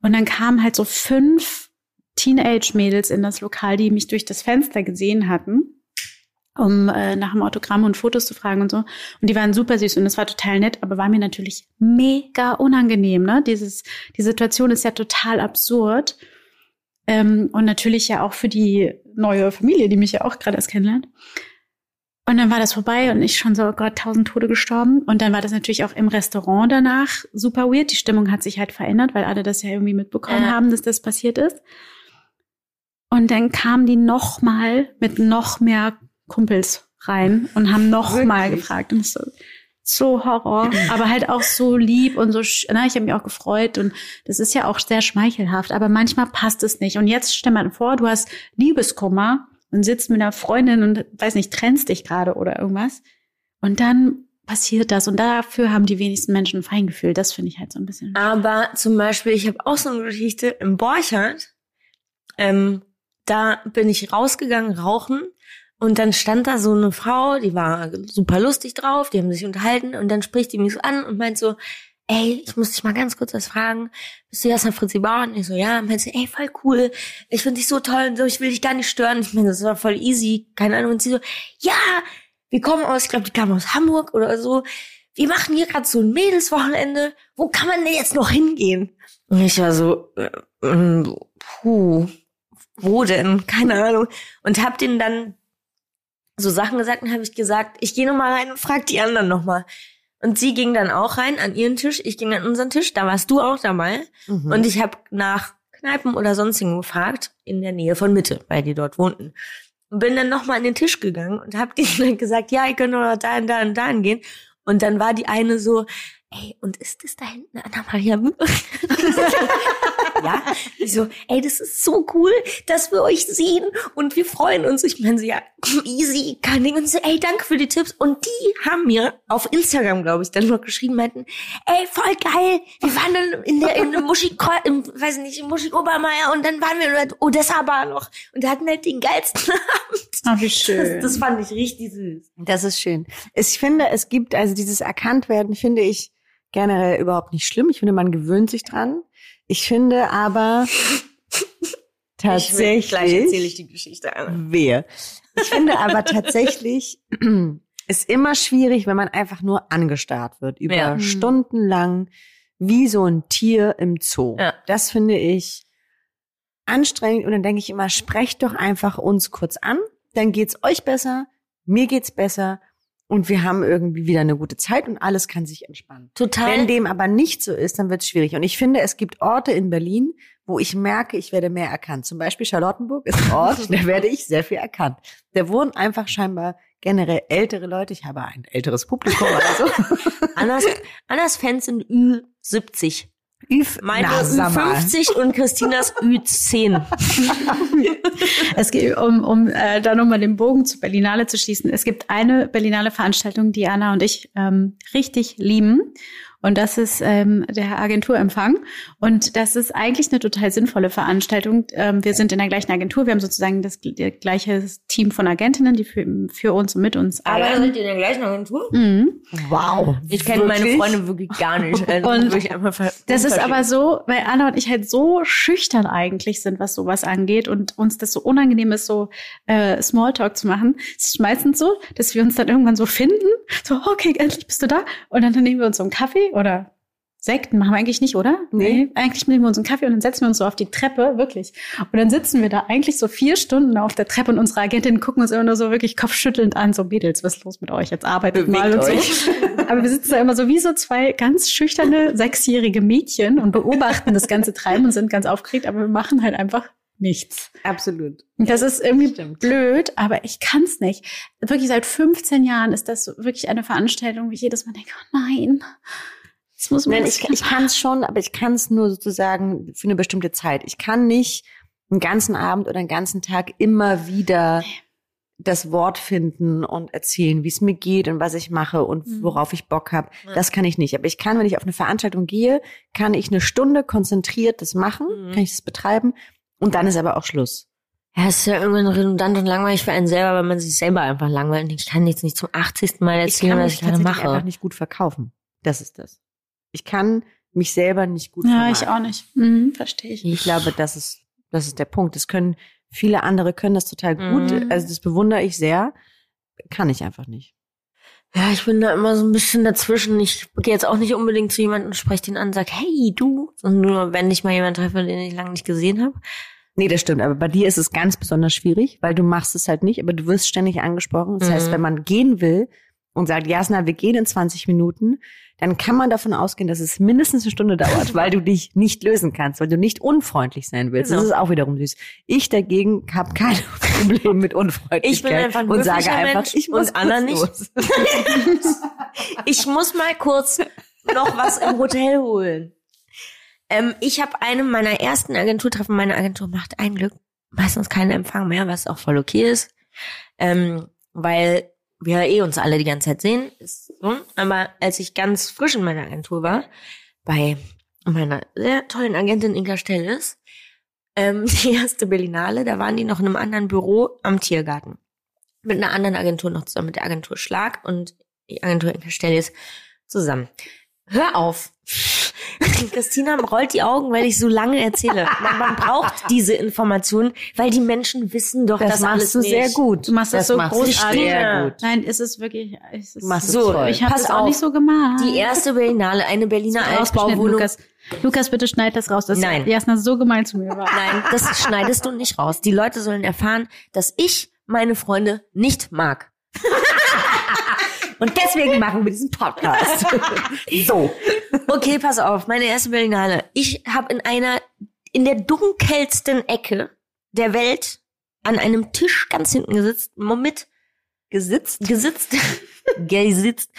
Und dann kamen halt so fünf Teenage-Mädels in das Lokal, die mich durch das Fenster gesehen hatten, um äh, nach dem Autogramm und Fotos zu fragen und so. Und die waren super süß und das war total nett, aber war mir natürlich mega unangenehm. Ne? Dieses, die Situation ist ja total absurd. Ähm, und natürlich ja auch für die neue Familie, die mich ja auch gerade erst kennenlernt. Und dann war das vorbei und ich schon so, oh Gott, tausend Tode gestorben. Und dann war das natürlich auch im Restaurant danach super weird. Die Stimmung hat sich halt verändert, weil alle das ja irgendwie mitbekommen Ja. haben, dass das passiert ist. Und dann kamen die noch mal mit noch mehr Kumpels rein und haben noch mal Wirklich? gefragt. Und so, so Horror, aber halt auch so lieb und so, na, ich habe mich auch gefreut und das ist ja auch sehr schmeichelhaft, aber manchmal passt es nicht. Und jetzt stell mal vor, du hast Liebeskummer und sitzt mit einer Freundin und weiß nicht, trennst dich gerade oder irgendwas. Und dann passiert das und dafür haben die wenigsten Menschen ein Feingefühl. Das finde ich halt so ein bisschen. Aber zum Beispiel, ich habe auch so eine Geschichte im Borchardt. Ähm, da bin ich rausgegangen, rauchen. Und dann stand da so eine Frau, die war super lustig drauf, die haben sich unterhalten und dann spricht die mich so an und meint so, ey, ich muss dich mal ganz kurz was fragen. Bist du Jasna Fritzi Bauer? Und ich so, ja. Und sie, ey, voll cool. Ich finde dich so toll und so, ich will dich gar nicht stören. Ich meine, das war voll easy, keine Ahnung. Und sie so, ja, wir kommen aus, ich glaube, die kamen aus Hamburg oder so. Wir machen hier gerade so ein Mädelswochenende. Wo kann man denn jetzt noch hingehen? Und ich war so, äh, ähm, puh, wo denn? Keine Ahnung. Und hab denen dann so Sachen gesagt und habe ich gesagt, ich gehe noch mal rein und frag die anderen noch mal. Und sie ging dann auch rein an ihren Tisch, ich ging an unseren Tisch, da warst du auch dabei. Mhm. Und ich habe nach Kneipen oder sonstigen gefragt, in der Nähe von Mitte, weil die dort wohnten. Und bin dann nochmal an den Tisch gegangen und habe denen gesagt, ja, ihr könnt doch noch da und da und da gehen. Und dann war die eine so, ey, und ist das da hinten Anna-Maria Mühe? ja. Ich so, ey, das ist so cool, dass wir euch sehen und wir freuen uns. Ich meine so, ja, easy, kein Ding. Und so, ey, danke für die Tipps. Und die haben mir auf Instagram, glaube ich, dann noch geschrieben, meinten, ey, voll geil. Wir waren dann in der, in der Muschik, im, weiß nicht, im Muschik Obermeier und dann waren wir in der Odessa Bar noch und da hatten halt den geilsten Abend. Oh, wie schön. Das, das fand ich richtig süß. Das ist schön. Ich finde, es gibt also dieses Erkanntwerden, finde ich generell überhaupt nicht schlimm. Ich finde, man gewöhnt sich dran. Ich finde aber tatsächlich. Gleich erzähle ich die Geschichte an. Wehe. Ich finde aber tatsächlich ist immer schwierig, wenn man einfach nur angestarrt wird über Ja. Stunden lang wie so ein Tier im Zoo. Ja. Das finde ich anstrengend und dann denke ich immer, sprecht doch einfach uns kurz an, dann geht's euch besser, mir geht's besser und wir haben irgendwie wieder eine gute Zeit und alles kann sich entspannen. Total. Wenn dem aber nicht so ist, dann wird es schwierig. Und ich finde, es gibt Orte in Berlin, wo ich merke, ich werde mehr erkannt. Zum Beispiel Charlottenburg ist ein Ort, da werde ich sehr viel erkannt. Da wohnen einfach scheinbar generell ältere Leute. Ich habe ein älteres Publikum, also. Annas, Annas Fans sind Ü70. Üf, Meine na, sag mal. Ü50 und Christinas Ü10. Es geht, um, um äh, da nochmal den Bogen zu Berlinale zu schließen. Es gibt eine Berlinale Veranstaltung, die Anna und ich ähm, richtig lieben. Und das ist ähm, der Agenturempfang. Und das ist eigentlich eine total sinnvolle Veranstaltung. Ähm, wir sind in der gleichen Agentur. Wir haben sozusagen das gl- gleiche Team von Agentinnen, die für, für uns und mit uns arbeiten. seid ihr in der gleichen Agentur? Mhm. Wow. Ich kenne meine? Freunde wirklich gar nicht. Also Und Das ist aber so, weil Anna und ich halt so schüchtern eigentlich sind, was sowas angeht und uns das so unangenehm ist, so äh, Smalltalk zu machen. Es ist meistens so, dass wir uns dann irgendwann so finden, so, okay, endlich bist du da. Und dann nehmen wir uns so einen Kaffee oder Sekten machen wir eigentlich nicht, oder? Nee. Eigentlich nehmen wir uns einen Kaffee und dann setzen wir uns so auf die Treppe, wirklich. Und dann sitzen wir da eigentlich so vier Stunden auf der Treppe und unsere Agentinnen gucken uns immer nur so wirklich kopfschüttelnd an, so Mädels, was ist los mit euch? Jetzt arbeitet Bewegt mal und euch. so. Aber wir sitzen da immer so wie so zwei ganz schüchterne sechsjährige Mädchen und beobachten das ganze Treiben und sind ganz aufgeregt, aber wir machen halt einfach nichts. Absolut. Das ist irgendwie stimmt. blöd, aber ich kann's nicht. Wirklich seit 15 Jahren ist das wirklich eine Veranstaltung, wo ich jedes Mal denke, oh nein, das muss man Nein, ich, ich kann es schon, aber ich kann es nur sozusagen für eine bestimmte Zeit. Ich kann nicht einen ganzen Abend oder einen ganzen Tag immer wieder das Wort finden und erzählen, wie es mir geht und was ich mache und Mhm. worauf ich Bock habe. Das kann ich nicht. Aber ich kann, wenn ich auf eine Veranstaltung gehe, kann ich eine Stunde konzentriert das machen, Mhm. kann ich das betreiben und dann ist aber auch Schluss. Ja, es ist ja irgendwann redundant und langweilig für einen selber, weil man sich selber einfach langweilt. Ich kann jetzt nicht zum 80. Mal Ich erzählen, kann was mich ich gerade mache. einfach nicht gut verkaufen. Das ist das. Ich kann mich selber nicht gut Ja, ich auch nicht. Mhm, verstehe ich. Ich glaube, das ist, das ist der Punkt. Das können, viele andere können das total gut. Mhm. Also das bewundere ich sehr. Kann ich einfach nicht. Ja, ich bin da immer so ein bisschen dazwischen. Ich gehe jetzt auch nicht unbedingt zu jemandem und spreche den an und sage, hey, du. Sondern nur, wenn ich mal jemanden treffe, den ich lange nicht gesehen habe. Nee, das stimmt. Aber bei dir ist es ganz besonders schwierig, weil du machst es halt nicht, aber du wirst ständig angesprochen. Das Mhm. heißt, wenn man gehen will und sagt, Jasna, wir gehen in 20 Minuten, dann kann man davon ausgehen, dass es mindestens eine Stunde dauert, weil du dich nicht lösen kannst, weil du nicht unfreundlich sein willst. Genau. Das ist auch wiederum süß. Ich dagegen habe kein Problem mit Unfreundlichkeit Ich bin einfach ein und sage einfach, Mensch ich muss und Anna nicht. los. Ich muss mal kurz noch was im Hotel holen. Ähm, ich habe einem meiner ersten Agenturtreffen, meine Agentur macht ein Glück meistens keinen Empfang mehr, was auch voll okay ist. Ähm, weil wir eh uns alle die ganze Zeit sehen. Ist so. Aber als ich ganz frisch in meiner Agentur war, bei meiner sehr tollen Agentin Inka Stellis, ähm, die erste Berlinale, da waren die noch in einem anderen Büro am Tiergarten. Mit einer anderen Agentur noch zusammen, mit der Agentur Schlag und die Agentur Inka Stellis zusammen. Hör auf. Christina rollt die Augen, weil ich so lange erzähle. Man, man braucht diese Informationen, weil die Menschen wissen doch, Das das machst alles du nicht. sehr gut. Du machst das, so machst du großartig. Sehr gut. Nein, ist es wirklich. Ist es machst es So, toll. ich habe das auch auf. nicht so gemacht. Die erste Berlinale, eine Berliner Altbauwohnung. Lukas. Lukas, bitte schneid das raus, dass Nein. Jasna so gemein zu mir war. Nein, das schneidest du nicht raus. Die Leute sollen erfahren, dass ich meine Freunde nicht mag. Und deswegen machen wir diesen Podcast. so. Okay, pass auf, meine erste Berlinale. Ich habe in einer, in der dunkelsten Ecke der Welt an einem Tisch ganz hinten gesitzt, mit gesitzt, gesitzt, gesitzt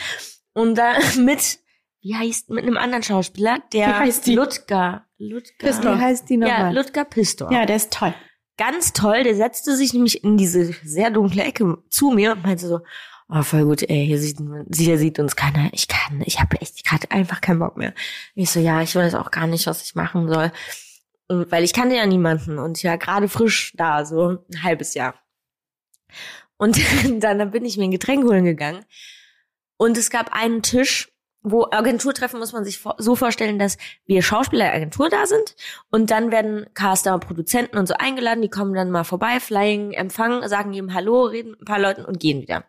und da mit, wie heißt, mit einem anderen Schauspieler, der Wie heißt die? Ludger, Ludger, Pistor. Wie heißt die ja, nochmal? Ludger Pistor. Ja, der ist toll. ganz toll. Der setzte sich nämlich in diese sehr dunkle Ecke zu mir und meinte so, oh, voll gut, ey, hier sieht, hier sieht uns keiner. Ich kann, ich habe echt gerade einfach keinen Bock mehr. Ich so, ja, ich weiß auch gar nicht, was ich machen soll. Weil ich kannte ja niemanden und ja gerade frisch da, so ein halbes Jahr. Und dann bin ich mir ein Getränk holen gegangen. Und es gab einen Tisch, wo Agenturtreffen muss man sich so vorstellen, dass wir Schauspieler der Agentur da sind und dann werden Caster, Produzenten und so eingeladen, die kommen dann mal vorbei, flying, empfangen, sagen ihm Hallo, reden mit ein paar Leuten und gehen wieder.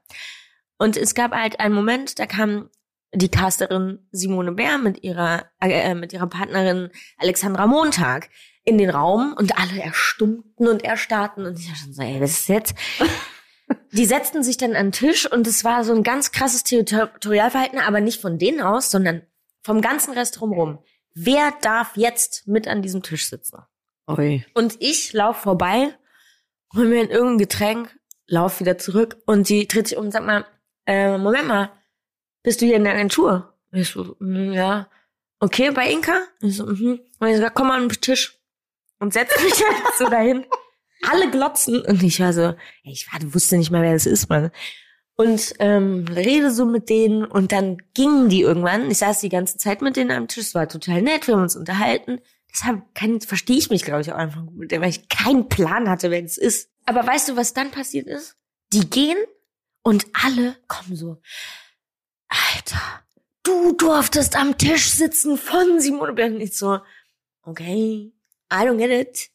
Und es gab halt einen Moment, da kam die Casterin Simone Bär mit ihrer, äh, mit ihrer Partnerin Alexandra Montag in den Raum und alle erstummten und erstarrten und ich schon so, ey, was ist jetzt? Die setzten sich dann an den Tisch und es war so ein ganz krasses Territorialverhalten, aber nicht von denen aus, sondern vom ganzen Rest drumherum. Wer darf jetzt mit an diesem Tisch sitzen? Ui. Und ich lauf vorbei, hol mir in irgendein Getränk, lauf wieder zurück und sie dreht sich um und sagt mal, äh, Moment mal, bist du hier in der Agentur? Ich so, "Mm, ja. Okay, bei Inka? Ich so, mhm. Und ich so, komm mal an den Tisch und setz mich einfach so dahin. Alle glotzen und ich war so, ich wusste nicht mal, wer das ist, Mann. Und ähm, rede so mit denen und dann gingen die irgendwann. Ich saß die ganze Zeit mit denen am Tisch, es war total nett, wir haben uns unterhalten. Deshalb kann, verstehe ich mich, glaube ich, auch einfach gut mit dem, weil ich keinen Plan hatte, wer das ist. Aber weißt du, was dann passiert ist? Die gehen und alle kommen so, Alter, du durftest am Tisch sitzen von Simone Bär. Und ich so, okay, I don't get it.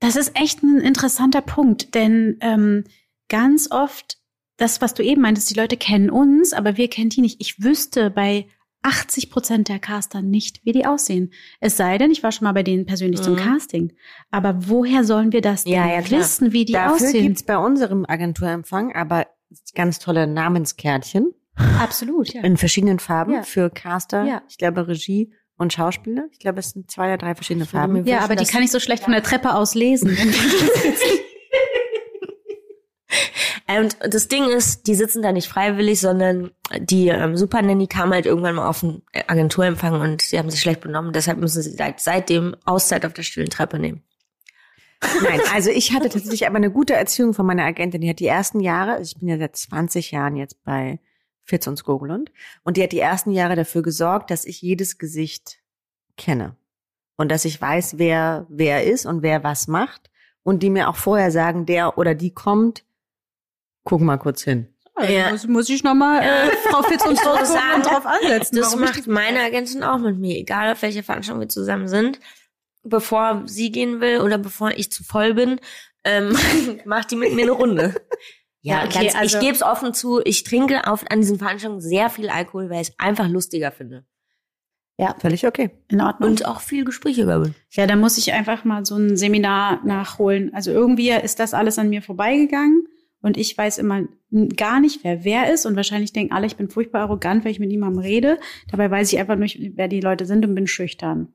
Das ist echt ein interessanter Punkt, denn ähm, ganz oft, das, was du eben meintest, die Leute kennen uns, aber wir kennen die nicht. Ich wüsste bei 80 Prozent der Caster nicht, wie die aussehen. Es sei denn, ich war schon mal bei denen persönlich zum Mhm. Casting. Aber woher sollen wir das denn Ja, ja, wissen, wie die Dafür aussehen? gibt's bei unserem Agenturempfang aber ganz tolle Namenskärtchen Absolut, ja. in verschiedenen Farben Ja. für Caster, Ja. ich glaube Regie und Schauspieler. Ich glaube, es sind zwei oder drei verschiedene Farben. Ja, wünschen, aber die kann ich so schlecht von der Treppe aus lesen. Und das Ding ist, die sitzen da nicht freiwillig, sondern die ähm, Super Nanny kam halt irgendwann mal auf einen Agenturempfang und sie haben sich schlecht benommen. Deshalb müssen sie seit, seitdem Auszeit auf der stillen Treppe nehmen. Nein, also ich hatte tatsächlich aber eine gute Erziehung von meiner Agentin. Die hat die ersten Jahre, also ich bin ja seit 20 Jahren jetzt bei Fitz und Skogelund, und die hat die ersten Jahre dafür gesorgt, dass ich jedes Gesicht kenne. Und dass ich weiß, wer wer ist und wer was macht und die mir auch vorher sagen, der oder die kommt, guck mal kurz hin. Ja. muss, muss ich nochmal äh, Frau Fitz und sagen, sagen, drauf ansetzen. Das warum macht ich meine Agentin auch mit mir, egal auf welche Veranstaltung wir zusammen sind. Bevor sie gehen will oder bevor ich zu voll bin, ähm, macht die mit mir eine Runde. Ja, Ja, okay, ganz, also- ich gebe es offen zu, ich trinke auf, an diesen Veranstaltungen sehr viel Alkohol, weil ich es einfach lustiger finde. Ja, völlig okay. in Ordnung. Und auch viel Gespräche habe. Ja, da muss ich einfach mal so ein Seminar nachholen. Also irgendwie ist das alles an mir vorbeigegangen und ich weiß immer gar nicht, wer wer ist und wahrscheinlich denken alle, ich bin furchtbar arrogant, weil ich mit niemandem rede. Dabei weiß ich einfach nicht, wer die Leute sind und bin schüchtern.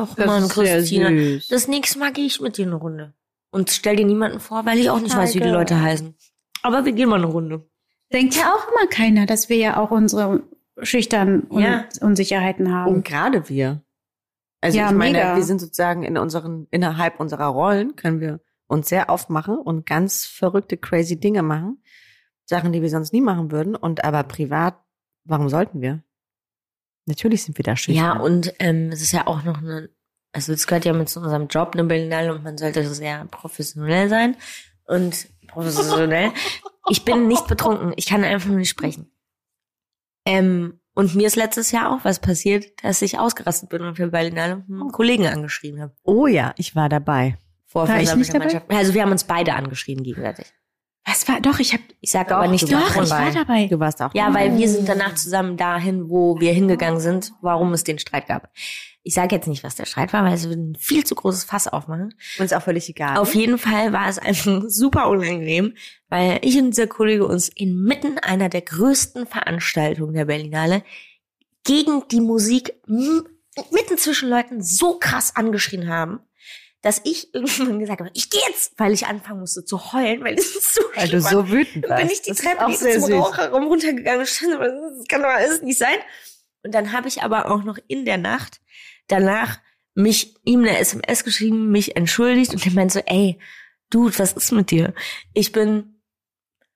Ach Das sehr Christina. Das nächste Mal gehe ich mit dir eine Runde. Und stell dir niemanden vor, weil ich auch nicht weiß, wie die Heike. Leute heißen. Aber wir gehen mal eine Runde. Denkt ja auch immer keiner, dass wir ja auch unsere schüchtern und Ja. Unsicherheiten haben. Und gerade wir. Also Ja, ich meine, mega. wir sind sozusagen in unseren, innerhalb unserer Rollen können wir uns sehr aufmachen und ganz verrückte, crazy Dinge machen. Sachen, die wir sonst nie machen würden. Und aber privat, warum sollten wir? Natürlich sind wir da schüchtern. Ja, und ähm, es ist ja auch noch eine, also es gehört ja mit zu unserem Job eine Berlinale und man sollte sehr professionell sein. Und professionell. ich bin nicht betrunken, ich kann einfach nur nicht sprechen. Ähm, und mir ist letztes Jahr auch was passiert, dass ich ausgerastet bin und für Berlinale einen Kollegen angeschrien habe. oh ja, ich war dabei. Vor War ich nicht dabei? Mannschaft. Also wir haben uns beide angeschrien gegenseitig. Was war? Doch, ich habe. Ich sage Doch, aber nicht du warst Doch, warum. ich war dabei. Du warst auch Ja, dabei. weil wir sind danach zusammen dahin, wo wir hingegangen sind, warum es den Streit gab. Ich sage jetzt nicht, was der Streit war, weil es würde ein viel zu großes Fass aufmachen. uns auch völlig egal. Auf jeden Fall war es einfach super unangenehm, weil ich und dieser Kollege uns inmitten einer der größten Veranstaltungen der Berlinale gegen die Musik mitten zwischen Leuten so krass angeschrien haben, dass ich irgendwann gesagt habe, ich gehe jetzt, weil ich anfangen musste zu heulen, weil es so weil du so wütend warst. bin ich die Das ist Treppe süß. Raucherraum runtergegangen und stand, aber das kann doch alles nicht sein. Und dann habe ich aber auch noch in der Nacht danach mich ihm eine SMS geschrieben, mich entschuldigt und er meinte so, ey, Dude, was ist mit dir? Ich bin,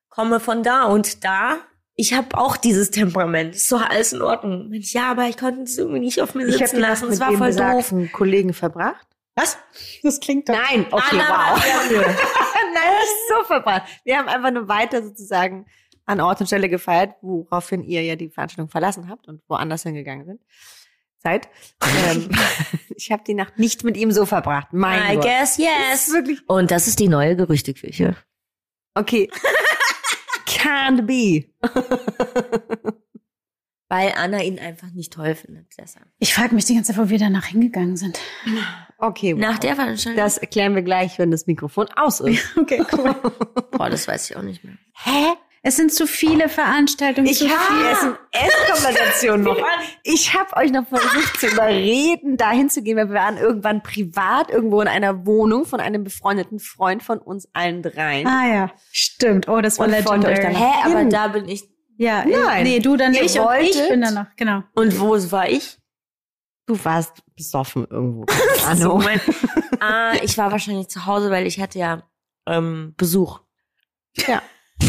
komme von da und da. Ich habe auch dieses Temperament. Ist doch alles in Ordnung. Ich, Ja, aber ich konnte es irgendwie nicht auf mir Ich sitzen lassen. Es war voll doof. Kollegen verbracht. Was? Das klingt doch. Nein, okay, Ah, wow. Nein, nicht so verbracht. Wir haben einfach nur weiter sozusagen an Ort und Stelle gefeiert, woraufhin ihr ja die Veranstaltung verlassen habt und woanders hingegangen sind. Seid. Ähm, ich habe die Nacht nicht mit ihm so verbracht. Mein I Gott. guess Das yes. wirklich Und das ist die neue Gerüchteküche. okay. Can't be. Weil Anna ihn einfach nicht toll findet. Deshalb. Ich frage mich die ganze Zeit, wo wir danach hingegangen sind. Okay. Wow. Nach der Veranstaltung? das erklären wir gleich, wenn das Mikrofon aus ist. Okay, cool. Boah, das weiß ich auch nicht mehr. Hä? es sind zu viele Veranstaltungen. Ich zu habe viel. die SMS-Konversation noch. Ich habe euch noch versucht zu überreden, dahin zu gehen, weil wir waren irgendwann privat irgendwo in einer Wohnung von einem befreundeten Freund von uns allen dreien. Ah ja, stimmt. Oh, das war Und wollte euch legendary. dann- Hä, aber da bin ich. Ja, Nein. nee, du dann nicht und ich wolltet- bin dann noch, genau. Und wo war ich? Du warst besoffen irgendwo. So, Anno. mein, ah, ich war wahrscheinlich zu Hause, weil ich hatte ja ähm, Besuch. Ja.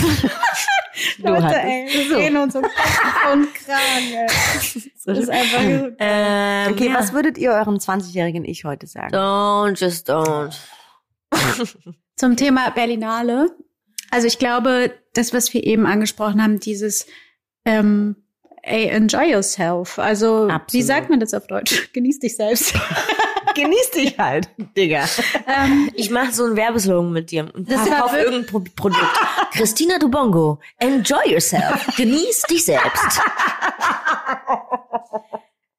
Du Leute, hattest ey, wir Besuch. reden uns so Kopf und Kragen, ey. Das ist einfach Ähm, Okay, ja. was würdet ihr eurem 20-jährigen Ich heute sagen? Don't, just don't. Zum Thema Berlinale. Also ich glaube, das, was wir eben angesprochen haben, dieses ähm, ey, enjoy yourself. Also wie Absolut. sagt man das auf Deutsch? Genieß dich selbst. Genieß dich halt, Digga. ähm, Ich mache so einen Werbeslogan mit dir und verkauf irgendein Pro Produkt. Christina Dubongo, enjoy yourself. Genieß dich selbst.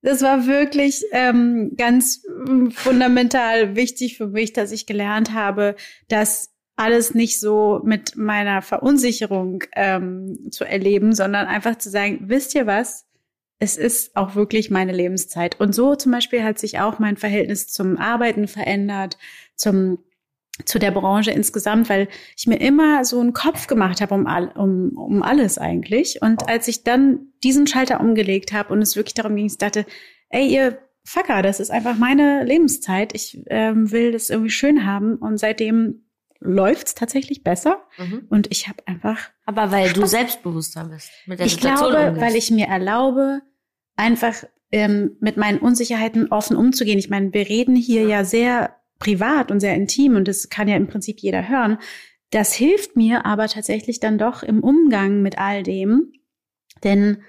das war wirklich ähm, ganz mm, fundamental wichtig für mich, dass ich gelernt habe, dass alles nicht so mit meiner Verunsicherung ähm, zu erleben, sondern einfach zu sagen, wisst ihr was? Es ist auch wirklich meine Lebenszeit. Und so zum Beispiel hat sich auch mein Verhältnis zum Arbeiten verändert, zum zu der Branche insgesamt, weil ich mir immer so einen Kopf gemacht habe um, all, um, um alles eigentlich. Und als ich dann diesen Schalter umgelegt habe und es wirklich darum ging, ich dachte, ey, ihr Fucker, das ist einfach meine Lebenszeit. Ich ähm, will das irgendwie schön haben. Und seitdem läuft's tatsächlich besser. Und ich habe einfach Aber weil du selbstbewusster bist. Mit der ich Situation glaube, umgehst. weil ich mir erlaube, einfach ähm, mit meinen Unsicherheiten offen umzugehen. Ich meine, wir reden hier ja sehr privat und sehr intim und das kann ja im Prinzip jeder hören. Das hilft mir aber tatsächlich dann doch im Umgang mit all dem, denn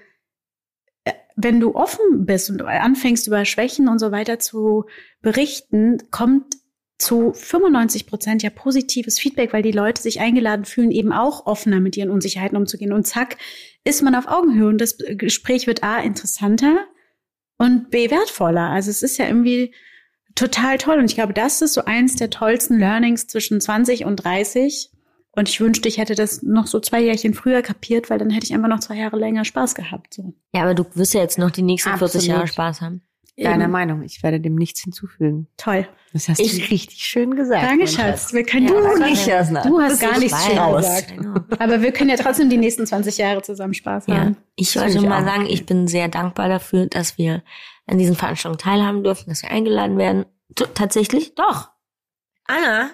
äh, wenn du offen bist und anfängst über Schwächen und so weiter zu berichten, kommt zu 95 Prozent ja positives Feedback, weil die Leute sich eingeladen fühlen, eben auch offener mit ihren Unsicherheiten umzugehen. Und zack, ist man auf Augenhöhe und das Gespräch wird A interessanter und B wertvoller. Also es ist ja irgendwie total toll. Und ich glaube, das ist so eins der tollsten Learnings zwischen 20 und 30. Und ich wünschte, ich hätte das noch so zwei Jährchen früher kapiert, weil dann hätte ich einfach noch zwei Jahre länger Spaß gehabt. So. Ja, aber du wirst ja jetzt noch die nächsten Absolut. 40 Jahre Spaß haben. Deiner. Meinung, ich werde dem nichts hinzufügen. Toll. Das hast ich, du richtig schön gesagt. Danke, Schatz. Wir können ja, du nicht, Jasna. Du hast gar nichts schön gesagt. Aber wir können ja trotzdem die nächsten 20 Jahre zusammen Spaß haben. Ja, ich wollte mal sagen, ich bin sehr dankbar dafür, dass wir an diesen Veranstaltungen teilhaben dürfen, dass wir eingeladen werden. T tatsächlich? Doch. Anna,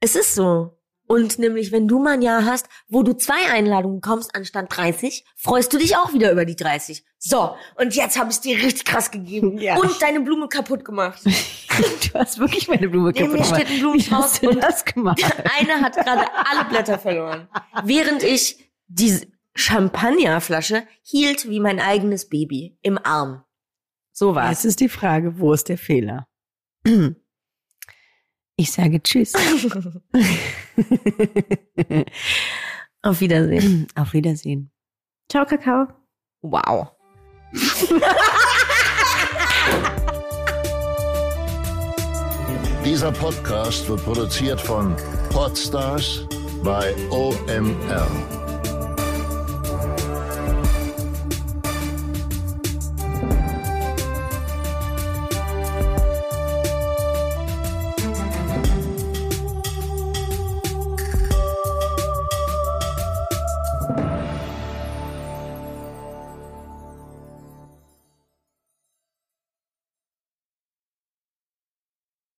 es ist so. Und nämlich, wenn du mal ein Jahr hast, wo du zwei Einladungen bekommst anstatt 30, freust du dich auch wieder über die 30. So, und jetzt habe ich dir richtig krass gegeben ja. und deine Blume kaputt gemacht. du hast wirklich meine Blume kaputt gemacht. Mir steht ein Blumenstrauß und das gemacht? eine hat gerade alle Blätter verloren. Während ich die Champagnerflasche hielt wie mein eigenes Baby im Arm. So war's. Jetzt ist die Frage, wo ist der Fehler? Ich sage Tschüss. Auf Wiedersehen. Auf Wiedersehen. Ciao, Kakao. Wow. Dieser Podcast wird produziert von Podstars bei OMR.